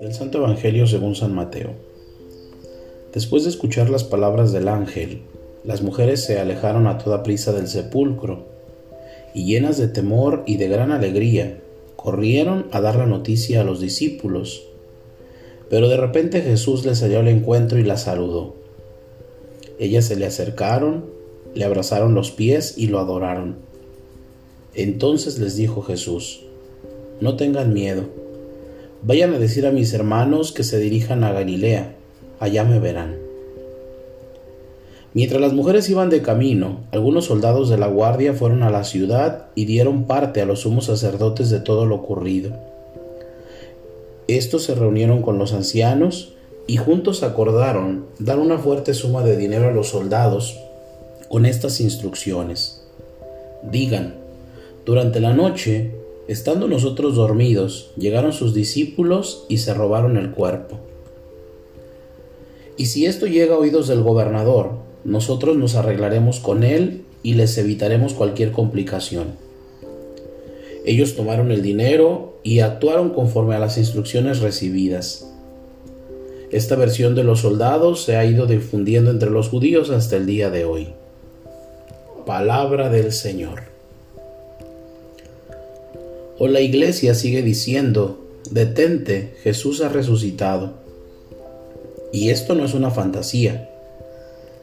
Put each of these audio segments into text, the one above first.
Del Santo Evangelio según San Mateo. Después de escuchar las palabras del ángel, las mujeres se alejaron a toda prisa del sepulcro, y llenas de temor y de gran alegría, corrieron a dar la noticia a los discípulos. Pero de repente Jesús les salió al encuentro y las saludó. Ellas se le acercaron, le abrazaron los pies y lo adoraron. Entonces les dijo Jesús, no tengan miedo Vayan a decir a mis hermanos que se dirijan a Galilea, allá me verán. Mientras las mujeres iban de camino, algunos soldados de la guardia fueron a la ciudad y dieron parte a los sumos sacerdotes de todo lo ocurrido. Estos se reunieron con los ancianos y juntos acordaron dar una fuerte suma de dinero a los soldados con estas instrucciones. Digan, durante la noche Estando nosotros dormidos, llegaron sus discípulos y se robaron el cuerpo. Y si esto llega a oídos del gobernador, nosotros nos arreglaremos con él y les evitaremos cualquier complicación. Ellos tomaron el dinero y actuaron conforme a las instrucciones recibidas. Esta versión de los soldados se ha ido difundiendo entre los judíos hasta el día de hoy. Palabra del Señor. O la iglesia sigue diciendo, detente, Jesús ha resucitado. Y esto no es una fantasía.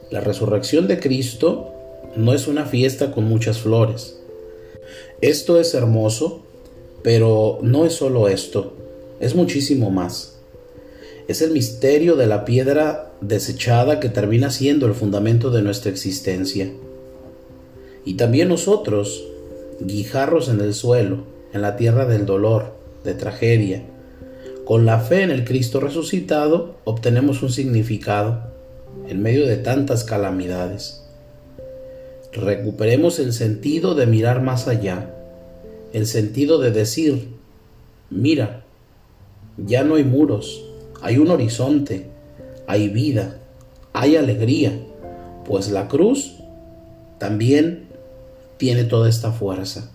La resurrección de Cristo no es una fiesta con muchas flores. Esto es hermoso, pero no es solo esto, es muchísimo más. Es el misterio de la piedra desechada que termina siendo el fundamento de nuestra existencia. Y también nosotros, guijarros en el suelo, en la tierra del dolor, de tragedia. Con la fe en el Cristo resucitado obtenemos un significado en medio de tantas calamidades. Recuperemos el sentido de mirar más allá, el sentido de decir, mira, ya no hay muros, hay un horizonte, hay vida, hay alegría, pues la cruz también tiene toda esta fuerza.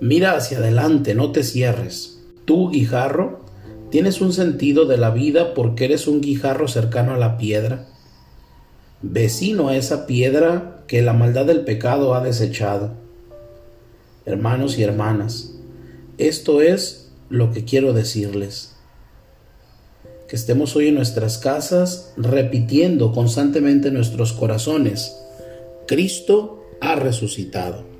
Mira hacia adelante, no te cierres. Tú, guijarro, tienes un sentido de la vida porque eres un guijarro cercano a la piedra, vecino a esa piedra que la maldad del pecado ha desechado. Hermanos y hermanas, esto es lo que quiero decirles. Que estemos hoy en nuestras casas repitiendo constantemente en nuestros corazones, Cristo ha resucitado.